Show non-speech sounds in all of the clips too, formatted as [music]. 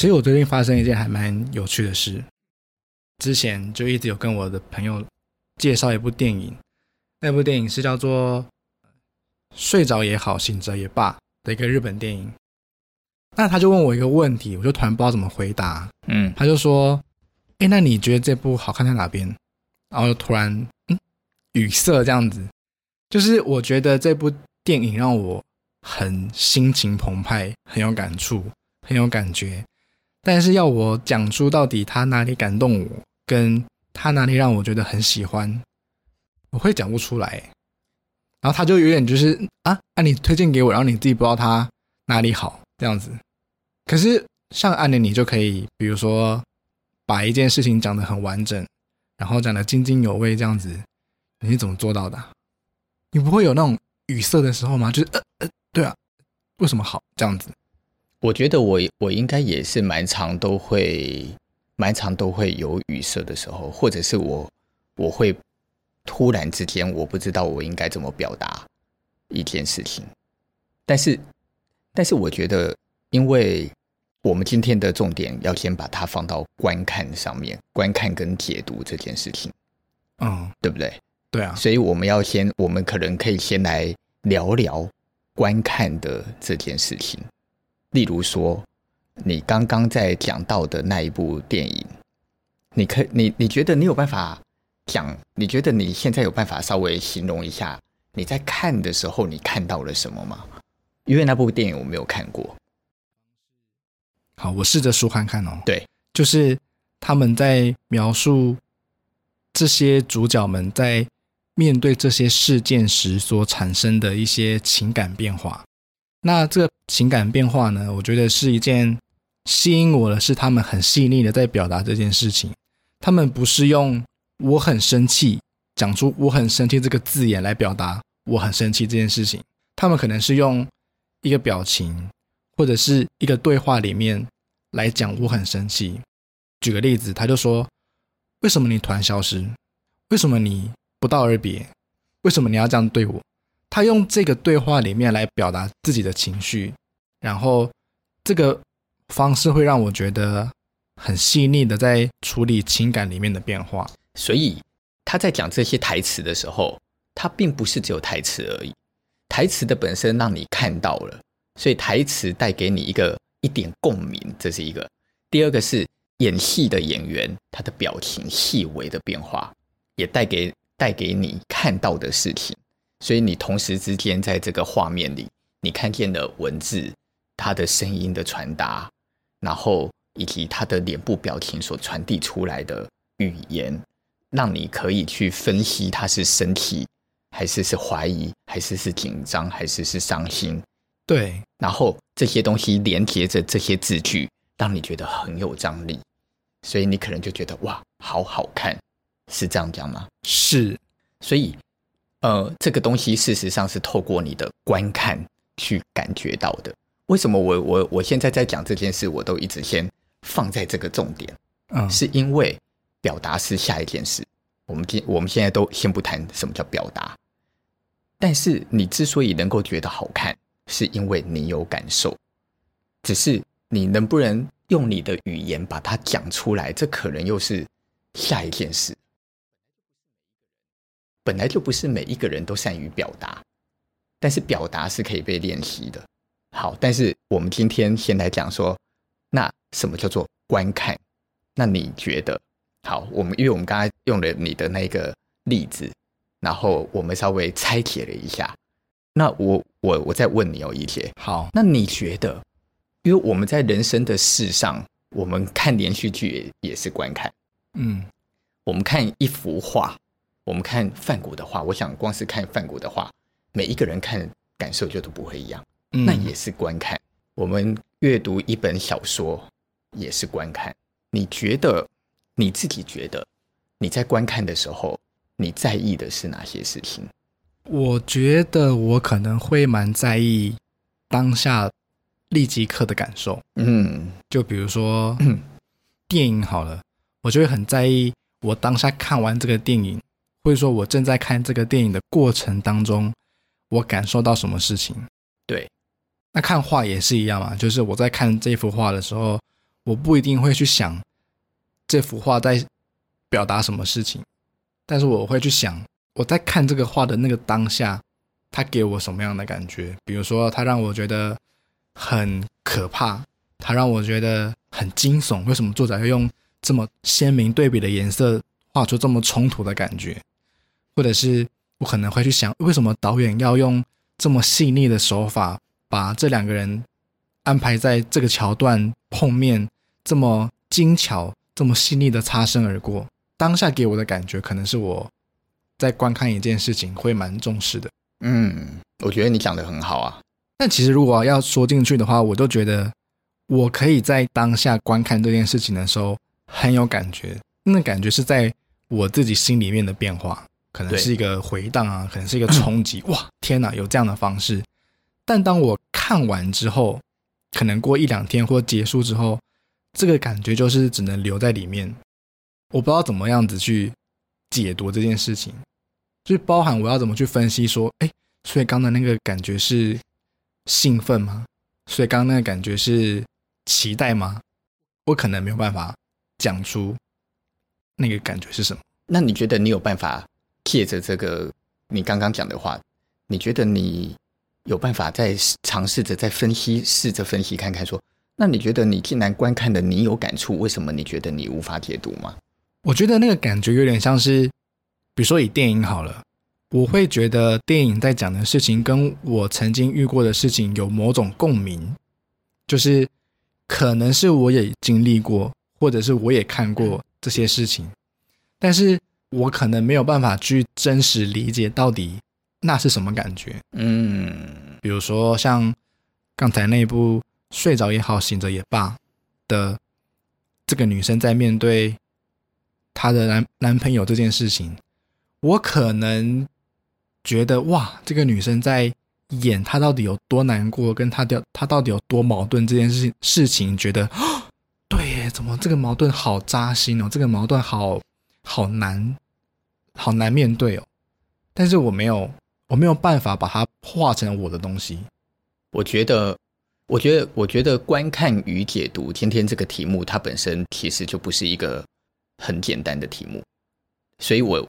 其实我最近发生一件还蛮有趣的事，之前就一直有跟我的朋友介绍一部电影，那部电影是叫做《睡着也好，醒着也罢》的一个日本电影。那他就问我一个问题，我就突然不知道怎么回答。嗯，他就说：“哎，那你觉得这部好看在哪边？”然后就突然嗯语塞这样子。就是我觉得这部电影让我很心情澎湃，很有感触，很有感觉。但是要我讲出到底他哪里感动我，跟他哪里让我觉得很喜欢，我会讲不出来。然后他就有点就是啊，那、你推荐给我，然后你自己不知道他哪里好这样子。可是像安妮，你就可以，比如说把一件事情讲得很完整，然后讲得津津有味这样子，你是怎么做到的？你不会有那种语塞的时候吗？就是呃呃，对啊，为什么好这样子？我觉得我我应该也是蛮常都会蛮常都会有语塞的时候，或者是我我会突然之间我不知道我应该怎么表达一件事情，但是但是我觉得，因为我们今天的重点要先把它放到观看上面，观看跟解读这件事情，嗯，对不对？对啊，所以我们要先，我们可能可以先来聊聊观看的这件事情。例如说，你刚刚在讲到的那一部电影，你可你你觉得你有办法讲？你觉得你现在有办法稍微形容一下你在看的时候你看到了什么吗？因为那部电影我没有看过。好，我试着说看看哦。对，就是他们在描述这些主角们在。面对这些事件时所产生的一些情感变化，那这个情感变化呢，我觉得是一件吸引我的是，他们很细腻的在表达这件事情。他们不是用“我很生气”讲出“我很生气”这个字眼来表达“我很生气”这件事情，他们可能是用一个表情或者是一个对话里面来讲“我很生气”。举个例子，他就说：“为什么你突然消失？为什么你？”不道而别，为什么你要这样对我？他用这个对话里面来表达自己的情绪，然后这个方式会让我觉得很细腻的在处理情感里面的变化。所以他在讲这些台词的时候，他并不是只有台词而已，台词的本身让你看到了，所以台词带给你一个一点共鸣，这是一个。第二个是演戏的演员，他的表情细微的变化也带给。带给你看到的事情，所以你同时之间在这个画面里，你看见了文字，他的声音的传达，然后以及他的脸部表情所传递出来的语言，让你可以去分析他是生气，还是是怀疑，还是是紧张，还是是伤心。对，然后这些东西连接着这些字句，让你觉得很有张力，所以你可能就觉得哇，好好看。是这样讲吗？是，所以，呃，这个东西事实上是透过你的观看去感觉到的。为什么我我我现在在讲这件事，我都一直先放在这个重点？嗯，是因为表达是下一件事。我们今我们现在都先不谈什么叫表达，但是你之所以能够觉得好看，是因为你有感受。只是你能不能用你的语言把它讲出来，这可能又是下一件事。本来就不是每一个人都善于表达，但是表达是可以被练习的。好，但是我们今天先来讲说，那什么叫做观看？那你觉得？好，我们因为我们刚才用了你的那个例子，然后我们稍微拆解了一下。那我我我再问你哦，一些好，那你觉得？因为我们在人生的事上，我们看连续剧也也是观看，嗯，我们看一幅画。我们看梵谷的话，我想光是看梵谷的话，每一个人看感受就都不会一样。嗯，那也是观看。我们阅读一本小说也是观看。你觉得你自己觉得你在观看的时候，你在意的是哪些事情？我觉得我可能会蛮在意当下立即刻的感受。嗯，就比如说 [clears throat] 电影好了，我就会很在意我当下看完这个电影。或者说，我正在看这个电影的过程当中，我感受到什么事情？对，那看画也是一样嘛，就是我在看这幅画的时候，我不一定会去想这幅画在表达什么事情，但是我会去想我在看这个画的那个当下，它给我什么样的感觉？比如说，它让我觉得很可怕，它让我觉得很惊悚。为什么作者要用这么鲜明对比的颜色画出这么冲突的感觉？或者是我可能会去想，为什么导演要用这么细腻的手法，把这两个人安排在这个桥段碰面，这么精巧、这么细腻的擦身而过？当下给我的感觉，可能是我在观看一件事情会蛮重视的。嗯，我觉得你讲得很好啊。但其实如果要说进去的话，我都觉得我可以在当下观看这件事情的时候很有感觉，那感觉是在我自己心里面的变化。可能是一个回荡啊，可能是一个冲击。哇，天哪，有这样的方式！但当我看完之后，可能过一两天或结束之后，这个感觉就是只能留在里面。我不知道怎么样子去解读这件事情，就是包含我要怎么去分析说，哎，所以刚才那个感觉是兴奋吗？所以刚刚那个感觉是期待吗？我可能没有办法讲出那个感觉是什么。那你觉得你有办法？借着这个你刚刚讲的话，你觉得你有办法再尝试着再分析，试着分析看看说，那你觉得你既然观看的你有感触，为什么你觉得你无法解读吗？我觉得那个感觉有点像是，比如说以电影好了，我会觉得电影在讲的事情跟我曾经遇过的事情有某种共鸣，就是可能是我也经历过，或者是我也看过这些事情，但是。我可能没有办法去真实理解到底那是什么感觉。嗯，比如说像刚才那部睡着也好，醒着也罢的这个女生在面对她的男男朋友这件事情，我可能觉得哇，这个女生在演她到底有多难过，跟她的她到底有多矛盾这件事情事情，觉得 [gasps] 对耶，怎么这个矛盾好扎心哦，这个矛盾好。好难，好难面对哦。但是我没有，我没有办法把它化成我的东西。我觉得，我觉得，我觉得观看与解读今天这个题目，它本身其实就不是一个很简单的题目。所以我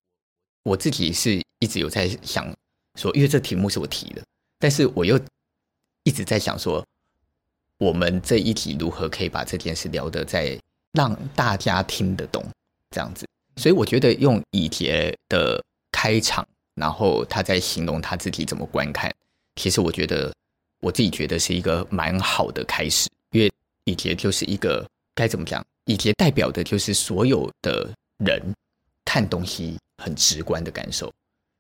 我自己是一直有在想说，因为这题目是我提的，但是我又一直在想说，我们这一集如何可以把这件事聊得再让大家听得懂，这样子。所以我觉得用以杰的开场，然后他在形容他自己怎么观看，其实我觉得我自己觉得是一个蛮好的开始，因为以杰就是一个该怎么讲？以杰代表的就是所有的人看东西很直观的感受，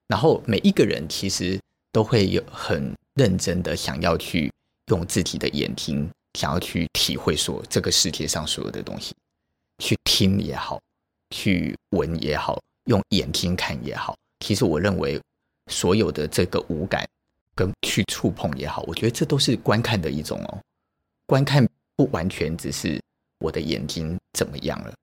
然后每一个人其实都会有很认真的想要去用自己的眼睛，想要去体会说这个世界上所有的东西，去听也好。去闻也好，用眼睛看也好，其实我认为所有的这个五感跟去触碰也好，我觉得这都是观看的一种哦。观看不完全只是我的眼睛怎么样了。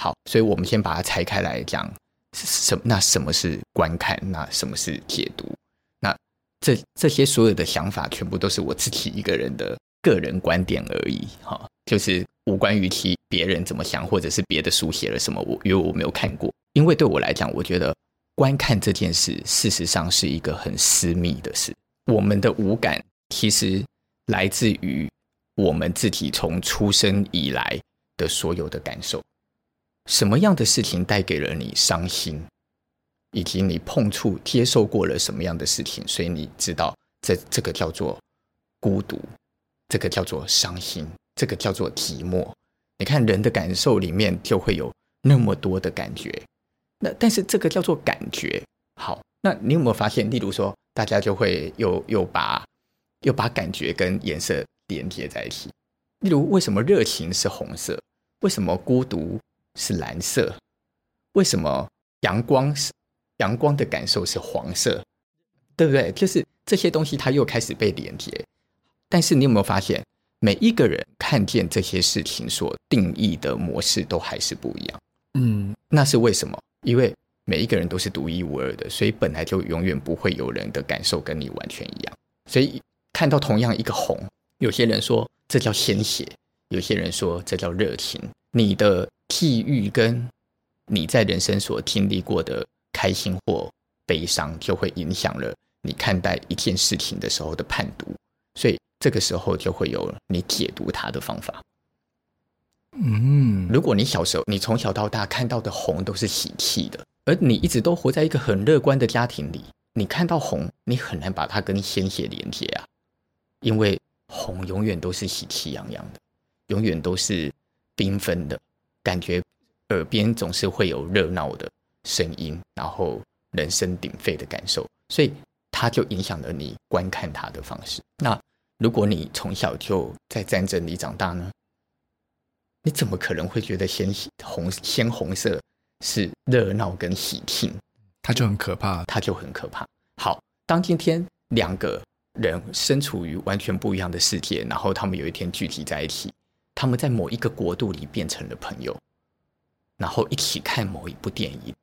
好，所以我们先把它拆开来讲，什那什么是观看？那什么是解读？那这这些所有的想法，全部都是我自己一个人的个人观点而已。哈，就是。无关于其别人怎么想，或者是别的书写了什么，我因为我没有看过。因为对我来讲，我觉得观看这件事，事实上是一个很私密的事。我们的五感其实来自于我们自己从出生以来的所有的感受。什么样的事情带给了你伤心，以及你碰触、接受过了什么样的事情，所以你知道这这个叫做孤独，这个叫做伤心。这个叫做寂寞。你看人的感受里面就会有那么多的感觉，那但是这个叫做感觉。好，那你有没有发现？例如说，大家就会又又把又把感觉跟颜色连接在一起。例如，为什么热情是红色？为什么孤独是蓝色？为什么阳光是阳光的感受是黄色？对不对？就是这些东西它又开始被连接。但是你有没有发现？每一个人看见这些事情所定义的模式都还是不一样，嗯，那是为什么？因为每一个人都是独一无二的，所以本来就永远不会有人的感受跟你完全一样。所以看到同样一个红，有些人说这叫鲜血，有些人说这叫热情。你的际遇跟你在人生所经历过的开心或悲伤，就会影响了你看待一件事情的时候的判读。所以这个时候就会有你解读它的方法。嗯，如果你小时候你从小到大看到的红都是喜气的，而你一直都活在一个很乐观的家庭里，你看到红，你很难把它跟鲜血连接啊，因为红永远都是喜气洋洋的，永远都是缤纷的感觉，耳边总是会有热闹的声音，然后人声鼎沸的感受，所以它就影响了你观看它的方式。那如果你从小就在战争里长大呢？你怎么可能会觉得鲜红鲜红色是热闹跟喜庆？它就很可怕，它就很可怕。好，当今天两个人身处于完全不一样的世界，然后他们有一天聚集在一起，他们在某一个国度里变成了朋友，然后一起看某一部电影，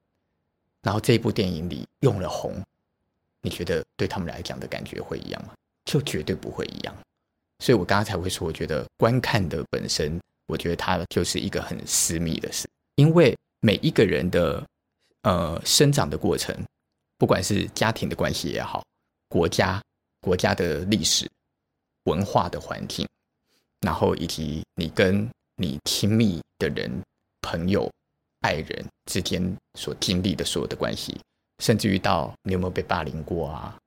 然后这一部电影里用了红，你觉得对他们来讲的感觉会一样吗？就绝对不会一样。所以我刚刚才会说，我觉得观看的本身。我觉得它就是一个很私密的事，因为每一个人的呃生长的过程，不管是家庭的关系也好，国家国家的历史、文化的环境，然后以及你跟你亲密的人、朋友、爱人之间所经历的所有的关系，甚至于到你有没有被霸凌过啊，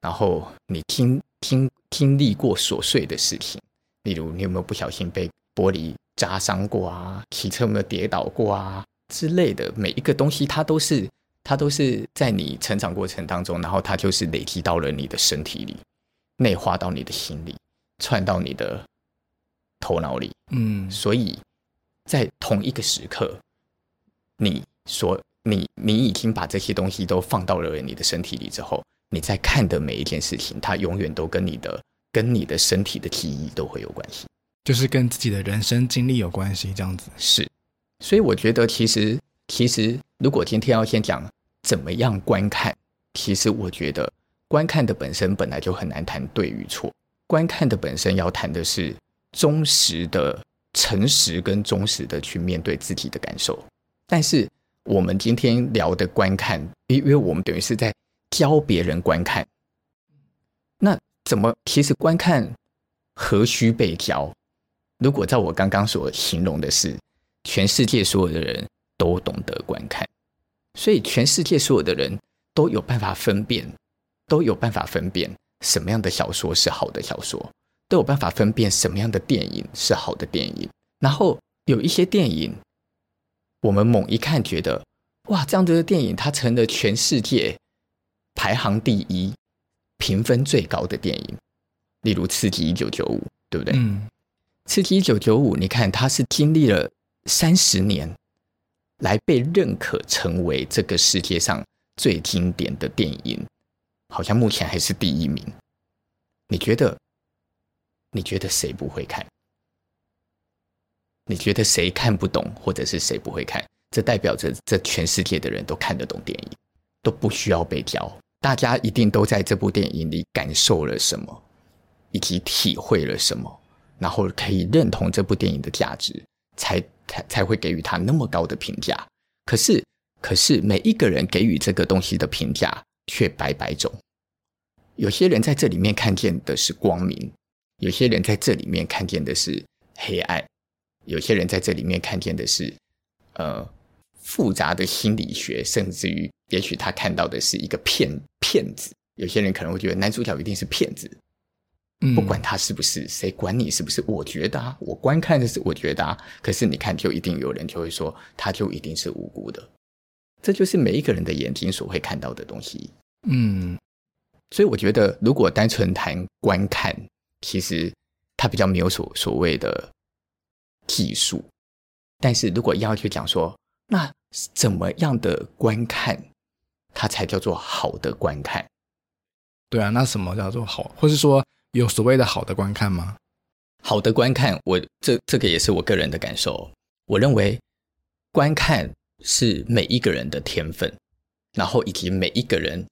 然后你听听经历过琐碎的事情，例如你有没有不小心被玻璃扎伤过啊，骑车有没有跌倒过啊之类的，每一个东西它都是它都是在你成长过程当中，然后它就是累积到了你的身体里，内化到你的心里，串到你的头脑里。嗯，所以在同一个时刻，你所你你已经把这些东西都放到了你的身体里之后，你在看的每一件事情，它永远都跟你的跟你的身体的记忆都会有关系。就是跟自己的人生经历有关系，这样子是，所以我觉得其实其实如果今天要先讲怎么样观看，其实我觉得观看的本身本来就很难谈对与错，观看的本身要谈的是忠实的、诚实跟忠实的去面对自己的感受。但是我们今天聊的观看，因为我们等于是在教别人观看，那怎么其实观看何须被教？如果照我刚刚所形容的是，全世界所有的人都懂得观看，所以全世界所有的人都有办法分辨，都有办法分辨什么样的小说是好的小说，都有办法分辨什么样的电影是好的电影。然后有一些电影，我们猛一看觉得，哇，这样子的电影它成了全世界排行第一、评分最高的电影，例如《刺激一九九五》，对不对？嗯。刺激一九九五，你看它是经历了三十年，来被认可成为这个世界上最经典的电影，好像目前还是第一名。你觉得？你觉得谁不会看？你觉得谁看不懂，或者是谁不会看？这代表着这全世界的人都看得懂电影，都不需要被教。大家一定都在这部电影里感受了什么，以及体会了什么。然后可以认同这部电影的价值，才才才会给予他那么高的评价。可是，可是每一个人给予这个东西的评价却百百种。有些人在这里面看见的是光明，有些人在这里面看见的是黑暗，有些人在这里面看见的是呃复杂的心理学，甚至于也许他看到的是一个骗骗子。有些人可能会觉得男主角一定是骗子。不管他是不是，谁管你是不是？我觉得啊，我观看的是我觉得啊。可是你看，就一定有人就会说，他就一定是无辜的。这就是每一个人的眼睛所会看到的东西。嗯，所以我觉得，如果单纯谈观看，其实他比较没有所所谓的技术。但是如果要去讲说，那怎么样的观看，它才叫做好的观看？对啊，那什么叫做好？或是说？有所谓的好的观看吗？好的观看，我这这个也是我个人的感受。我认为观看是每一个人的天分，然后以及每一个人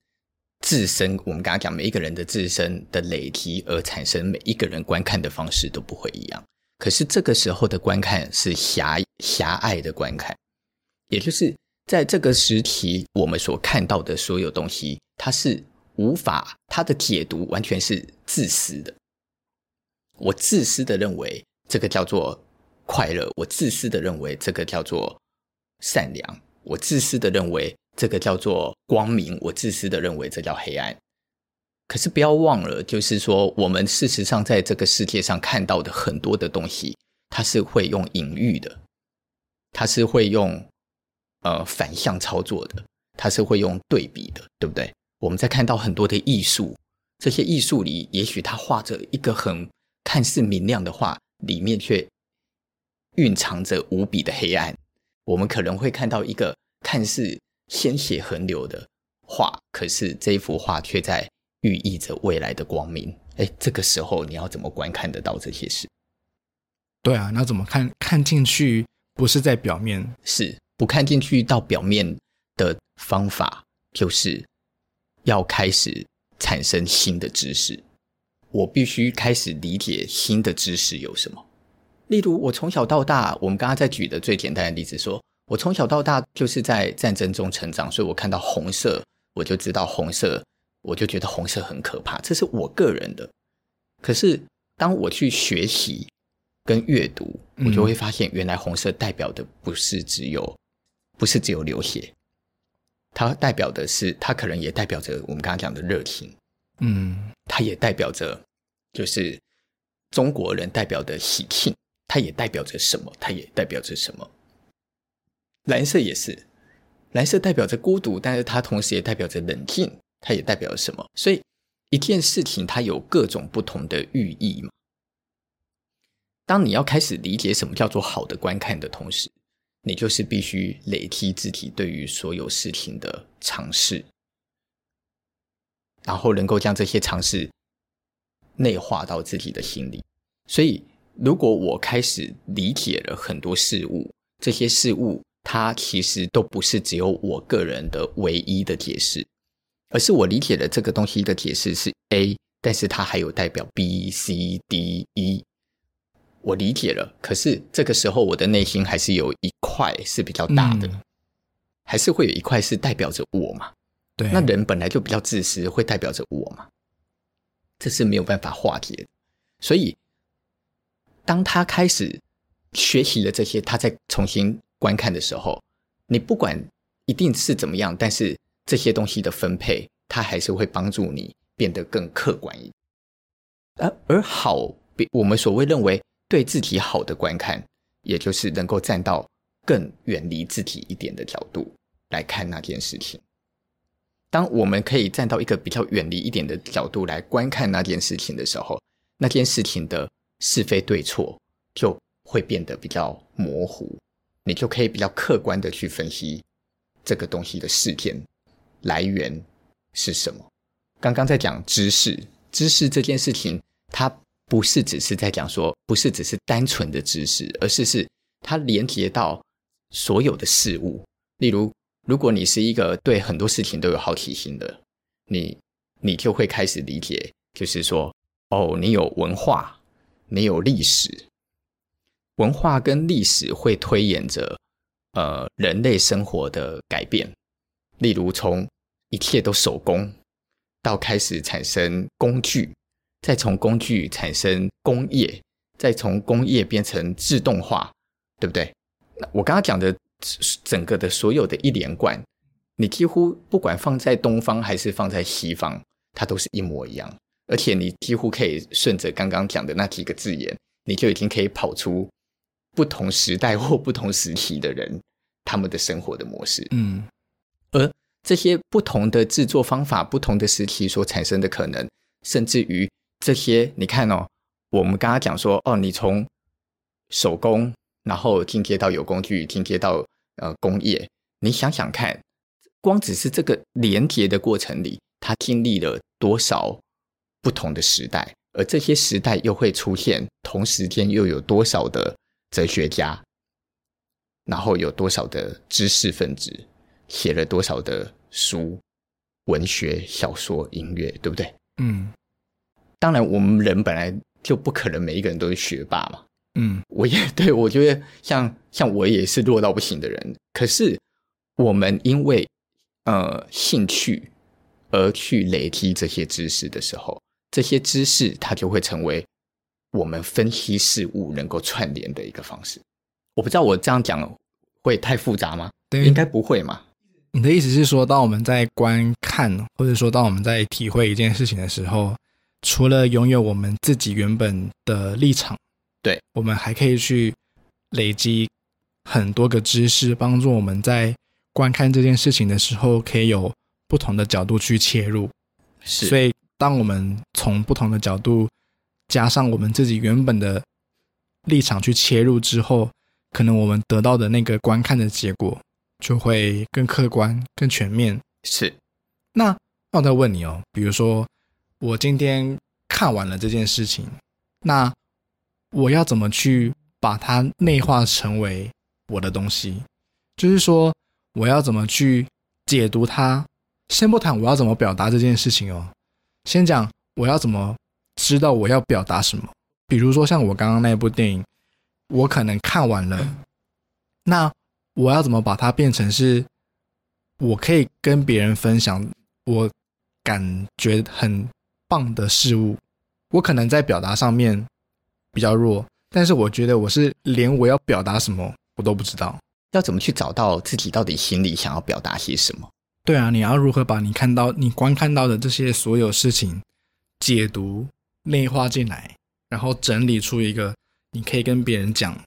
自身，我们刚刚讲每一个人的自身的累积而产生，每一个人观看的方式都不会一样。可是这个时候的观看是狭狭隘的观看，也就是在这个时期我们所看到的所有东西，它是无法，它的解读完全是自私的。我自私的认为这个叫做快乐，我自私的认为这个叫做善良，我自私的认为这个叫做光明，我自私的认为这叫黑暗。可是不要忘了，就是说，我们事实上在这个世界上看到的很多的东西，它是会用隐喻的，它是会用呃反向操作的，它是会用对比的，对不对？我们在看到很多的艺术，这些艺术里，也许它画着一个很看似明亮的画，里面却蕴藏着无比的黑暗。我们可能会看到一个看似鲜血横流的画，可是这一幅画却在。寓意着未来的光明。哎，这个时候你要怎么观看得到这些事？对啊，那怎么看？看进去不是在表面，是不看进去到表面的方法，就是要开始产生新的知识。我必须开始理解新的知识有什么。例如，我从小到大，我们刚刚在举的最简单的例子说，说我从小到大就是在战争中成长，所以我看到红色，我就知道红色。我就觉得红色很可怕，这是我个人的。可是当我去学习跟阅读，我就会发现，原来红色代表的不是只有，不是只有流血，它代表的是，它可能也代表着我们刚刚讲的热情，嗯，它也代表着就是中国人代表的喜庆，它也代表着什么？它也代表着什么？蓝色也是，蓝色代表着孤独，但是它同时也代表着冷静。它也代表了什么？所以一件事情它有各种不同的寓意嘛。当你要开始理解什么叫做好的观看的同时，你就是必须累积自己对于所有事情的尝试，然后能够将这些尝试内化到自己的心里。所以，如果我开始理解了很多事物，这些事物它其实都不是只有我个人的唯一的解释。而是我理解的这个东西的解释是 A，但是它还有代表 B、C、D、E。我理解了，可是这个时候我的内心还是有一块是比较大的，嗯、还是会有一块是代表着我嘛？对，那人本来就比较自私，会代表着我嘛？这是没有办法化解的。所以，当他开始学习了这些，他再重新观看的时候，你不管一定是怎么样，但是。这些东西的分配，它还是会帮助你变得更客观一点。而而好，我们所谓认为对自己好的观看，也就是能够站到更远离自己一点的角度来看那件事情。当我们可以站到一个比较远离一点的角度来观看那件事情的时候，那件事情的是非对错就会变得比较模糊，你就可以比较客观的去分析这个东西的事件。来源是什么？刚刚在讲知识，知识这件事情，它不是只是在讲说，不是只是单纯的知识，而是是它连接到所有的事物。例如，如果你是一个对很多事情都有好奇心的，你你就会开始理解，就是说，哦，你有文化，你有历史，文化跟历史会推演着呃人类生活的改变。例如，从一切都手工，到开始产生工具，再从工具产生工业，再从工业变成自动化，对不对？那我刚刚讲的整个的所有的一连贯，你几乎不管放在东方还是放在西方，它都是一模一样。而且你几乎可以顺着刚刚讲的那几个字眼，你就已经可以跑出不同时代 [laughs] 或不同时期的人他们的生活的模式。嗯。而这些不同的制作方法、不同的时期所产生的可能，甚至于这些，你看哦，我们刚刚讲说，哦，你从手工，然后进阶到有工具，进阶到呃工业，你想想看，光只是这个连接的过程里，它经历了多少不同的时代，而这些时代又会出现同时间又有多少的哲学家，然后有多少的知识分子。写了多少的书、文学、小说、音乐，对不对？嗯。当然，我们人本来就不可能每一个人都是学霸嘛。嗯，我也对，我觉得像像我也是弱到不行的人。可是我们因为呃兴趣而去累积这些知识的时候，这些知识它就会成为我们分析事物能够串联的一个方式。我不知道我这样讲会太复杂吗？对，应该不会嘛。你的意思是说，当我们在观看，或者说当我们在体会一件事情的时候，除了拥有我们自己原本的立场，对，我们还可以去累积很多个知识，帮助我们在观看这件事情的时候，可以有不同的角度去切入。是，所以当我们从不同的角度加上我们自己原本的立场去切入之后，可能我们得到的那个观看的结果。就会更客观、更全面。是，那那我再问你哦，比如说我今天看完了这件事情，那我要怎么去把它内化成为我的东西？就是说，我要怎么去解读它？先不谈我要怎么表达这件事情哦，先讲我要怎么知道我要表达什么。比如说像我刚刚那部电影，我可能看完了，那。我要怎么把它变成是，我可以跟别人分享我感觉很棒的事物。我可能在表达上面比较弱，但是我觉得我是连我要表达什么我都不知道。要怎么去找到自己到底心里想要表达些什么？对啊，你要如何把你看到、你观看到的这些所有事情解读、内化进来，然后整理出一个你可以跟别人讲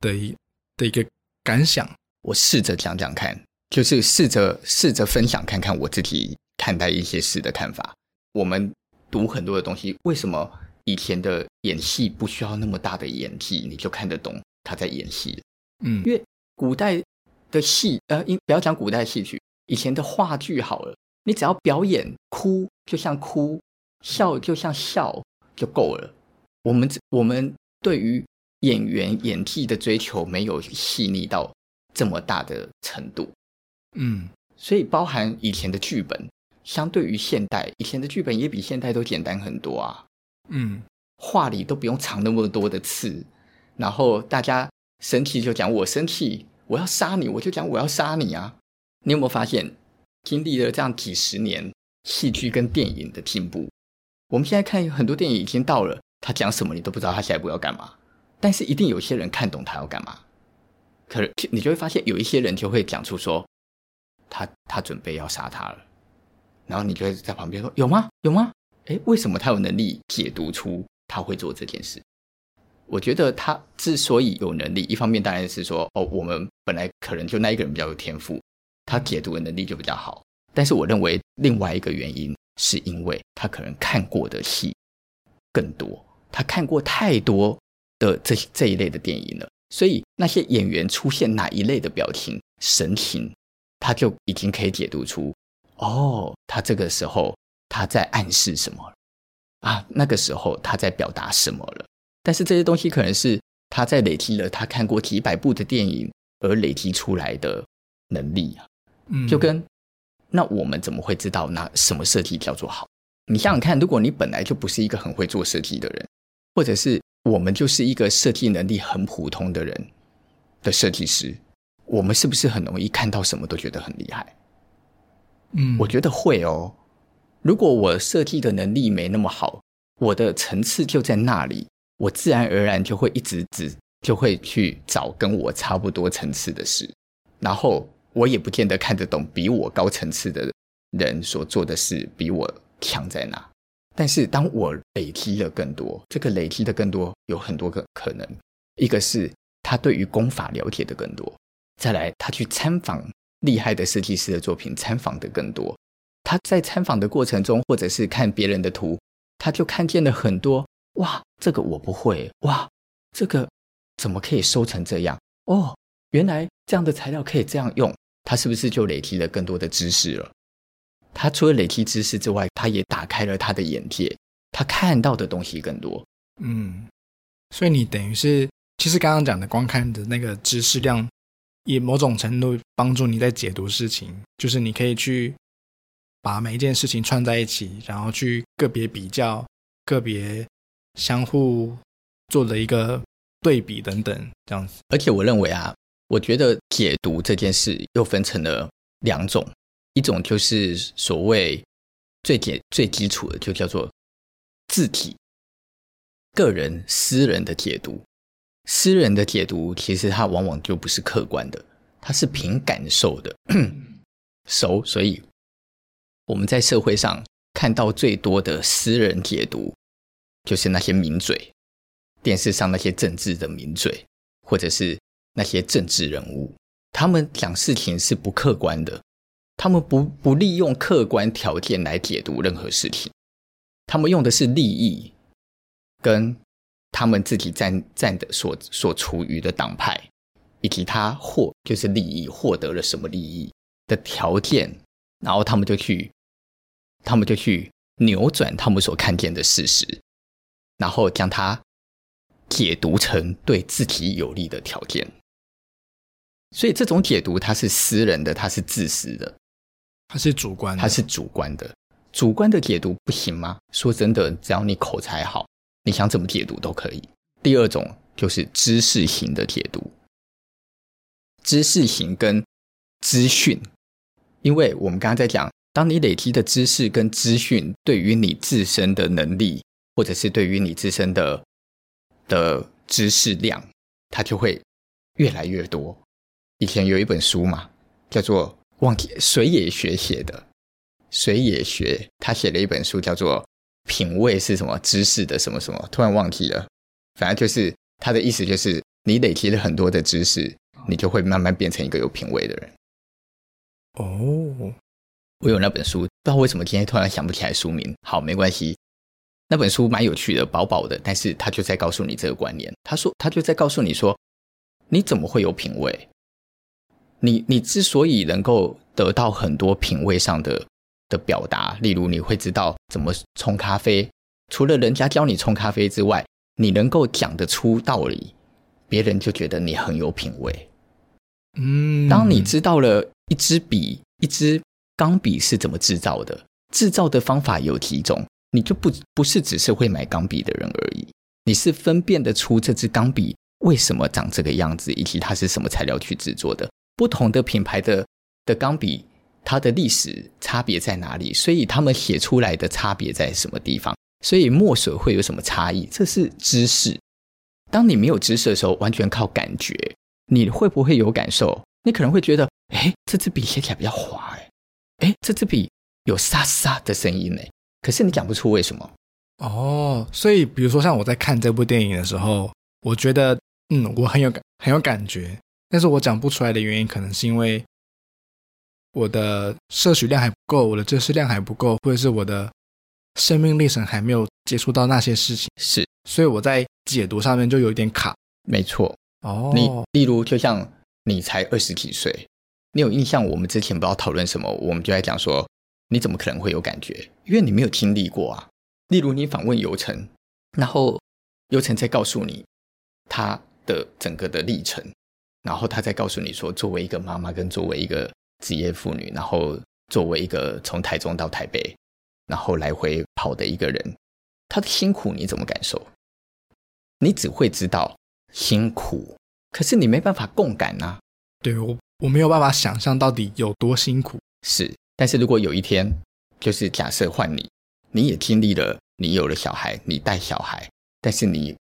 的一的一个。感想，我试着讲讲看，就是试着试着分享看看我自己看待一些事的看法。我们读很多的东西，为什么以前的演戏不需要那么大的演技，你就看得懂他在演戏？嗯，因为古代的戏，呃，不要讲古代戏曲，以前的话剧好了，你只要表演哭，就像哭；笑，就像笑，就够了。我们我们对于。演员演技的追求没有细腻到这么大的程度，嗯，所以包含以前的剧本，相对于现代，以前的剧本也比现代都简单很多啊，嗯，话里都不用藏那么多的刺，然后大家生气就讲我生气，我要杀你，我就讲我要杀你啊，你有没有发现，经历了这样几十年戏剧跟电影的进步，我们现在看很多电影已经到了，他讲什么你都不知道他下一步要干嘛。但是一定有些人看懂他要干嘛，可是你就会发现有一些人就会讲出说，他他准备要杀他了，然后你就会在旁边说有吗？有吗？诶，为什么他有能力解读出他会做这件事？我觉得他之所以有能力，一方面当然是说哦，我们本来可能就那一个人比较有天赋，他解读的能力就比较好。但是我认为另外一个原因是因为他可能看过的戏更多，他看过太多。的这这一类的电影了，所以那些演员出现哪一类的表情、神情，他就已经可以解读出，哦，他这个时候他在暗示什么啊？那个时候他在表达什么了？但是这些东西可能是他在累积了他看过几百部的电影而累积出来的能力啊。嗯，就跟那我们怎么会知道那什么设计叫做好？你想想看，如果你本来就不是一个很会做设计的人，或者是。我们就是一个设计能力很普通的人的设计师，我们是不是很容易看到什么都觉得很厉害？我觉得会哦。如果我设计的能力没那么好，我的层次就在那里，我自然而然就会一直只就会去找跟我差不多层次的事，然后我也不见得看得懂比我高层次的人所做的事比我强在哪。但是，当我累积了更多，这个累积的更多有很多个可能。一个是他对于功法了解的更多，再来他去参访厉害的设计师的作品，参访的更多。他在参访的过程中，或者是看别人的图，他就看见了很多。哇，这个我不会。哇，这个怎么可以收成这样？哦，原来这样的材料可以这样用。他是不是就累积了更多的知识了？他除了累积知识之外，他也打开了他的眼界，他看到的东西更多。嗯，所以你等于是，其实刚刚讲的光看的那个知识量，也某种程度帮助你在解读事情，就是你可以去把每一件事情串在一起，然后去个别比较，个别相互做的一个对比等等这样子。而且我认为啊，我觉得解读这件事又分成了两种，一种就是所谓最简最基础的，就叫做字体、个人、私人的解读。私人的解读其实它往往就不是客观的，它是凭感受的。[coughs] 熟，所以我们在社会上看到最多的私人解读，就是那些名嘴。电视上那些政治的名嘴，或者是那些政治人物，他们讲事情是不客观的，他们不不利用客观条件来解读任何事情，他们用的是利益，跟他们自己站站的所所处于的党派，以及他获就是利益获得了什么利益的条件，然后他们就去，他们就去扭转他们所看见的事实，然后将它。解读成对自己有利的条件，所以这种解读它是私人的，它是自私的，它是主观的，它是主观的。主观的解读不行吗？说真的，只要你口才好，你想怎么解读都可以。第二种就是知识型的解读，知识型跟资讯，因为我们刚刚在讲，当你累积的知识跟资讯对于你自身的能力，或者是对于你自身的。的知识量，它就会越来越多。以前有一本书嘛，叫做忘记水野学写的水野学，他写了一本书叫做《品味是什么知识的什么什么》，突然忘记了。反正就是他的意思，就是你累积了很多的知识，你就会慢慢变成一个有品味的人。哦，我有那本书，不知道为什么今天突然想不起来书名。好，没关系。那本书蛮有趣的，薄薄的，但是他就在告诉你这个观念。他说，他就在告诉你说，你怎么会有品味？你你之所以能够得到很多品味上的的表达，例如你会知道怎么冲咖啡，除了人家教你冲咖啡之外，你能够讲得出道理，别人就觉得你很有品味。嗯，当你知道了一支笔，一支钢笔是怎么制造的，制造的方法有几种。你就不不是只是会买钢笔的人而已，你是分辨得出这支钢笔为什么长这个样子，以及它是什么材料去制作的。不同的品牌的的钢笔，它的历史差别在哪里？所以他们写出来的差别在什么地方？所以墨水会有什么差异？这是知识。当你没有知识的时候，完全靠感觉，你会不会有感受？你可能会觉得，哎，这支笔写起来比较滑，哎，哎，这支笔有沙沙的声音，哎。可是你讲不出为什么哦，所以比如说像我在看这部电影的时候，我觉得嗯，我很有感很有感觉，但是我讲不出来的原因，可能是因为我的摄取量还不够，我的知识量还不够，或者是我的生命历程还没有接触到那些事情，是，所以我在解读上面就有一点卡。没错，哦，你例如就像你才二十几岁，你有印象？我们之前不知道讨论什么，我们就在讲说。你怎么可能会有感觉？因为你没有经历过啊。例如，你访问游程，然后游程再告诉你他的整个的历程，然后他再告诉你说，作为一个妈妈跟作为一个职业妇女，然后作为一个从台中到台北，然后来回跑的一个人，她的辛苦你怎么感受？你只会知道辛苦，可是你没办法共感呐、啊。对，我我没有办法想象到底有多辛苦。是。但是如果有一天，就是假设换你，你也经历了，你有了小孩，你带小孩，但是你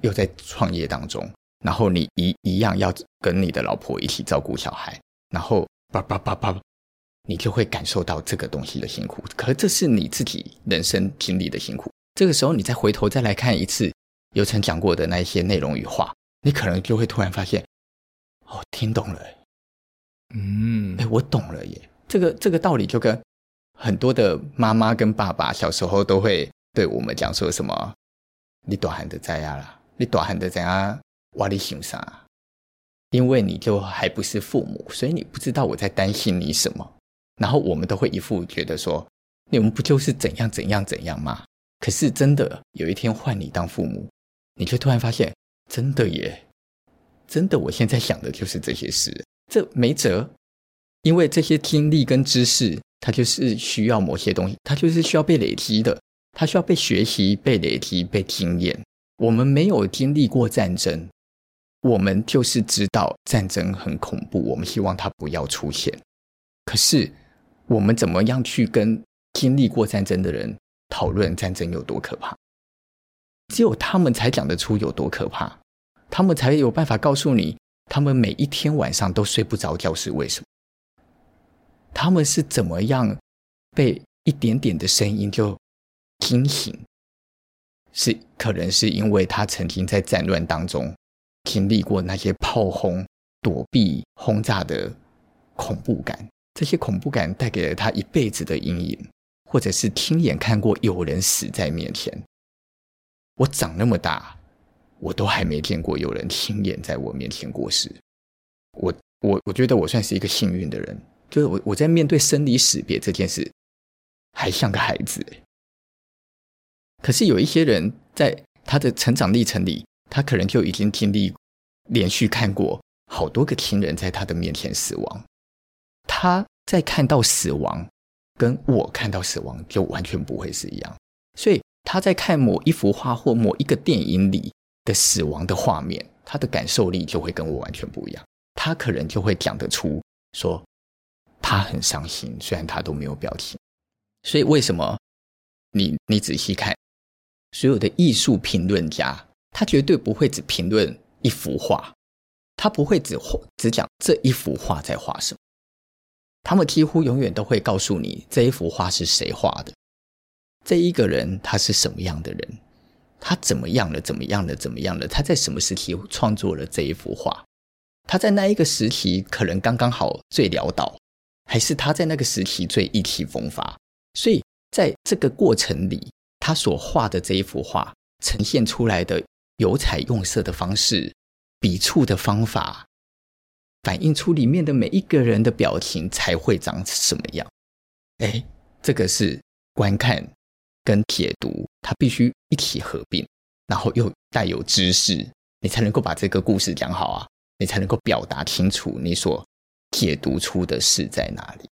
又在创业当中，然后你一一样要跟你的老婆一起照顾小孩，然后叭叭叭叭，你就会感受到这个东西的辛苦。可是这是你自己人生经历的辛苦。这个时候你再回头再来看一次尤曾讲过的那一些内容与话，你可能就会突然发现，哦，听懂了，嗯，哎，我懂了耶。这个这个道理就跟很多的妈妈跟爸爸小时候都会对我们讲说什么：“你短汉的在呀啦，你短汉的在呀，哇你想啥？”因为你就还不是父母，所以你不知道我在担心你什么。然后我们都会一副觉得说：“你们不就是怎样怎样怎样吗？”可是真的有一天换你当父母，你就突然发现，真的耶，真的，我现在想的就是这些事，这没辙。因为这些经历跟知识，它就是需要某些东西，它就是需要被累积的，它需要被学习、被累积、被经验。我们没有经历过战争，我们就是知道战争很恐怖，我们希望它不要出现。可是，我们怎么样去跟经历过战争的人讨论战争有多可怕？只有他们才讲得出有多可怕，他们才有办法告诉你，他们每一天晚上都睡不着觉是为什么？他们是怎么样被一点点的声音就惊醒？是可能是因为他曾经在战乱当中经历过那些炮轰、躲避轰炸的恐怖感，这些恐怖感带给了他一辈子的阴影，或者是亲眼看过有人死在面前。我长那么大，我都还没见过有人亲眼在我面前过世。我我我觉得我算是一个幸运的人，就是我我在面对生离死别这件事，还像个孩子。可是有一些人在他的成长历程里，他可能就已经经历连续看过好多个亲人在他的面前死亡。他在看到死亡，跟我看到死亡就完全不会是一样。所以他在看某一幅画或某一个电影里的死亡的画面，他的感受力就会跟我完全不一样。他可能就会讲得出说他很伤心，虽然他都没有表情。所以为什么你你仔细看？所有的艺术评论家，他绝对不会只评论一幅画，他不会只只讲这一幅画在画什么。他们几乎永远都会告诉你这一幅画是谁画的，这一个人他是什么样的人，他怎么样了，怎么样了，怎么样了，他在什么时期创作了这一幅画？他在那一个时期可能刚刚好最潦倒，还是他在那个时期最意气风发？所以在这个过程里。他所画的这一幅画呈现出来的有彩用色的方式、笔触的方法，反映出里面的每一个人的表情才会长什么样。哎，这个是观看跟解读，它必须一起合并，然后又带有知识，你才能够把这个故事讲好啊，你才能够表达清楚你所解读出的是在哪里。